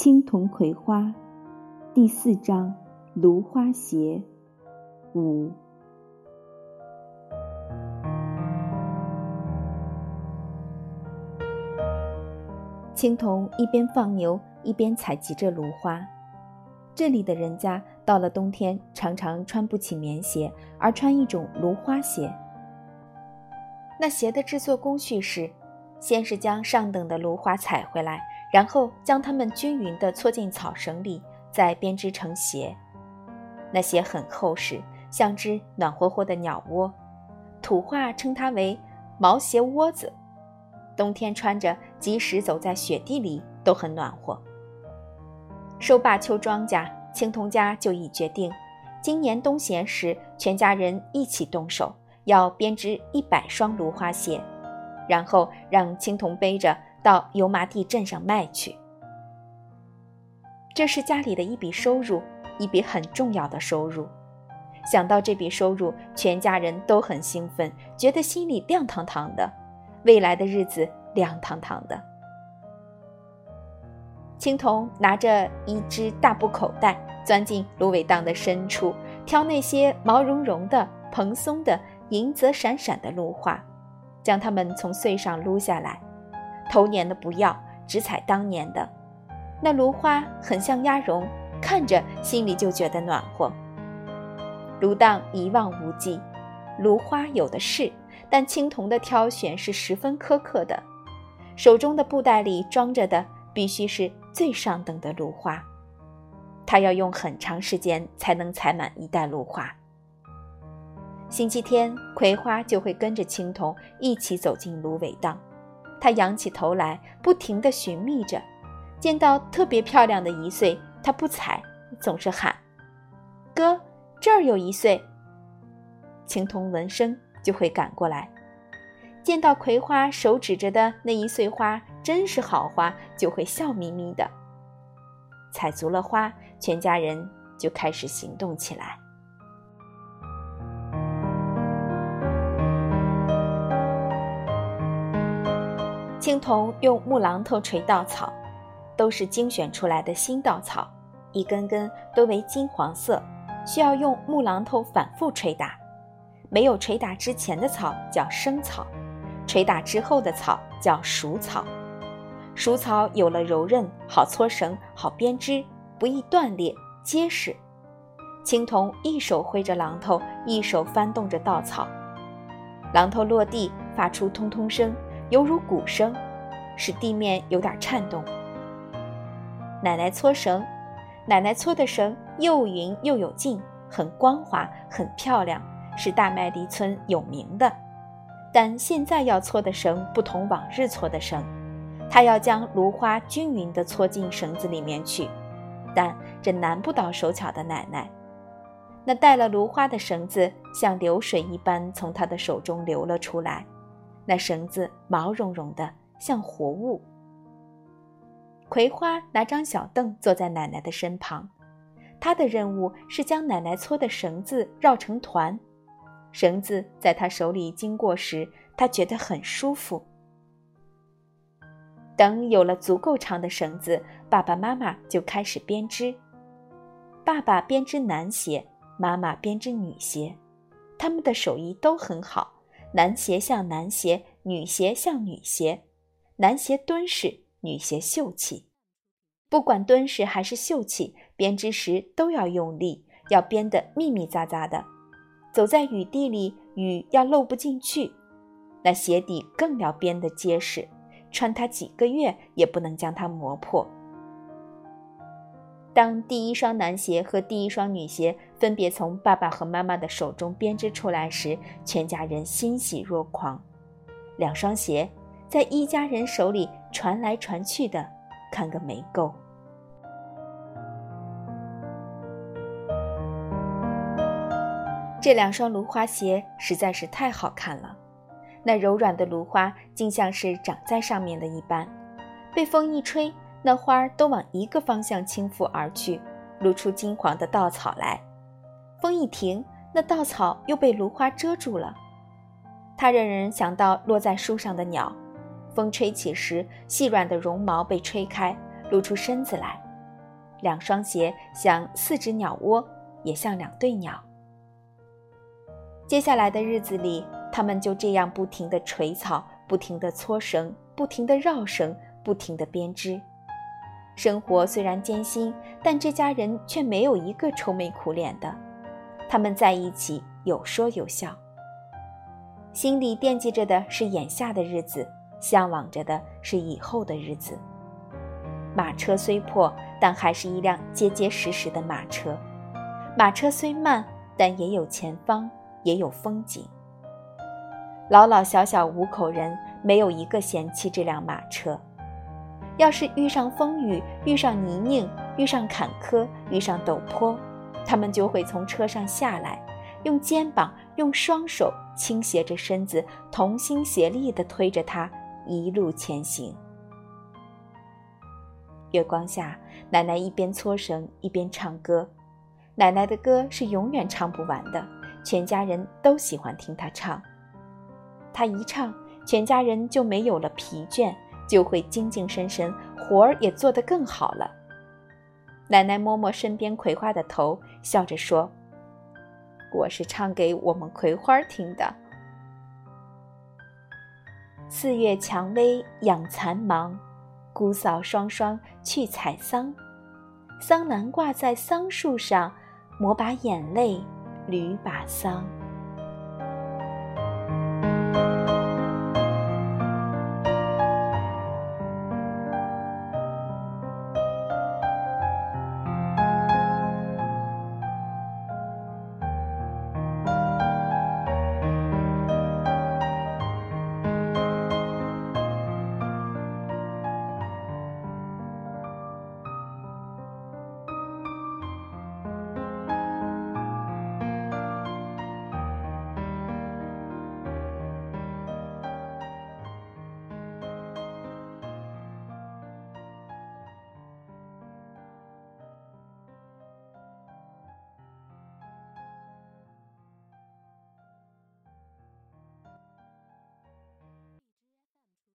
青铜葵花，第四章芦花鞋五。青铜一边放牛，一边采集着芦花。这里的人家到了冬天，常常穿不起棉鞋，而穿一种芦花鞋。那鞋的制作工序是：先是将上等的芦花采回来，然后将它们均匀地搓进草绳里，再编织成鞋。那鞋很厚实，像只暖和和的鸟窝，土话称它为“毛鞋窝子”。冬天穿着，即使走在雪地里都很暖和。收罢秋庄稼，青铜家就已决定，今年冬闲时，全家人一起动手，要编织一百双芦花鞋，然后让青铜背着到油麻地镇上卖去。这是家里的一笔收入，一笔很重要的收入。想到这笔收入，全家人都很兴奋，觉得心里亮堂堂的，未来的日子亮堂堂的。青铜拿着一只大布口袋，钻进芦苇荡的深处，挑那些毛茸茸的、蓬松的、银泽闪闪的芦花，将它们从穗上撸下来。头年的不要，只采当年的。那芦花很像鸭绒，看着心里就觉得暖和。芦荡一望无际，芦花有的是，但青铜的挑选是十分苛刻的，手中的布袋里装着的必须是。最上等的芦花，他要用很长时间才能采满一袋芦花。星期天，葵花就会跟着青铜一起走进芦苇荡。他仰起头来，不停地寻觅着，见到特别漂亮的一穗，他不采，总是喊：“哥，这儿有一穗。”青铜闻声就会赶过来，见到葵花手指着的那一穗花。真是好花，就会笑眯眯的。采足了花，全家人就开始行动起来。青铜用木榔头锤稻草，都是精选出来的新稻草，一根根都为金黄色，需要用木榔头反复捶打。没有捶打之前的草叫生草，捶打之后的草叫熟草。熟草有了柔韧，好搓绳，好编织，不易断裂，结实。青铜一手挥着榔头，一手翻动着稻草，榔头落地发出通通声，犹如鼓声，使地面有点颤动。奶奶搓绳，奶奶搓的绳又匀又有劲，很光滑，很漂亮，是大麦地村有名的。但现在要搓的绳不同往日搓的绳。他要将芦花均匀地搓进绳子里面去，但这难不倒手巧的奶奶。那带了芦花的绳子像流水一般从她的手中流了出来，那绳子毛茸茸的，像活物。葵花拿张小凳坐在奶奶的身旁，他的任务是将奶奶搓的绳子绕成团，绳子在他手里经过时，他觉得很舒服。等有了足够长的绳子，爸爸妈妈就开始编织。爸爸编织男鞋，妈妈编织女鞋，他们的手艺都很好。男鞋像男鞋，女鞋像女鞋。男鞋敦实，女鞋秀气。不管敦实还是秀气，编织时都要用力，要编得密密匝匝的。走在雨地里，雨要漏不进去。那鞋底更要编得结实。穿它几个月也不能将它磨破。当第一双男鞋和第一双女鞋分别从爸爸和妈妈的手中编织出来时，全家人欣喜若狂。两双鞋在一家人手里传来传去的，看个没够。这两双芦花鞋实在是太好看了。那柔软的芦花竟像是长在上面的一般，被风一吹，那花儿都往一个方向倾覆而去，露出金黄的稻草来。风一停，那稻草又被芦花遮住了。它让人想到落在树上的鸟，风吹起时，细软的绒毛被吹开，露出身子来，两双鞋像四只鸟窝，也像两对鸟。接下来的日子里，他们就这样不停地垂草，不停地搓绳，不停地绕绳，不停地编织。生活虽然艰辛，但这家人却没有一个愁眉苦脸的。他们在一起有说有笑，心里惦记着的是眼下的日子，向往着的是以后的日子。马车虽破，但还是一辆结结实实的马车；马车虽慢，但也有前方，也有风景。老老小小五口人，没有一个嫌弃这辆马车。要是遇上风雨，遇上泥泞，遇上坎坷，遇上陡坡，他们就会从车上下来，用肩膀，用双手倾斜着身子，同心协力地推着他一路前行。月光下，奶奶一边搓绳一边唱歌。奶奶的歌是永远唱不完的，全家人都喜欢听她唱。她一唱，全家人就没有了疲倦，就会精精神神，活儿也做得更好了。奶奶摸摸身边葵花的头，笑着说：“我是唱给我们葵花听的。”四月蔷薇养蚕忙。姑嫂双双去采桑，桑兰挂在桑树上，抹把眼泪，捋把桑。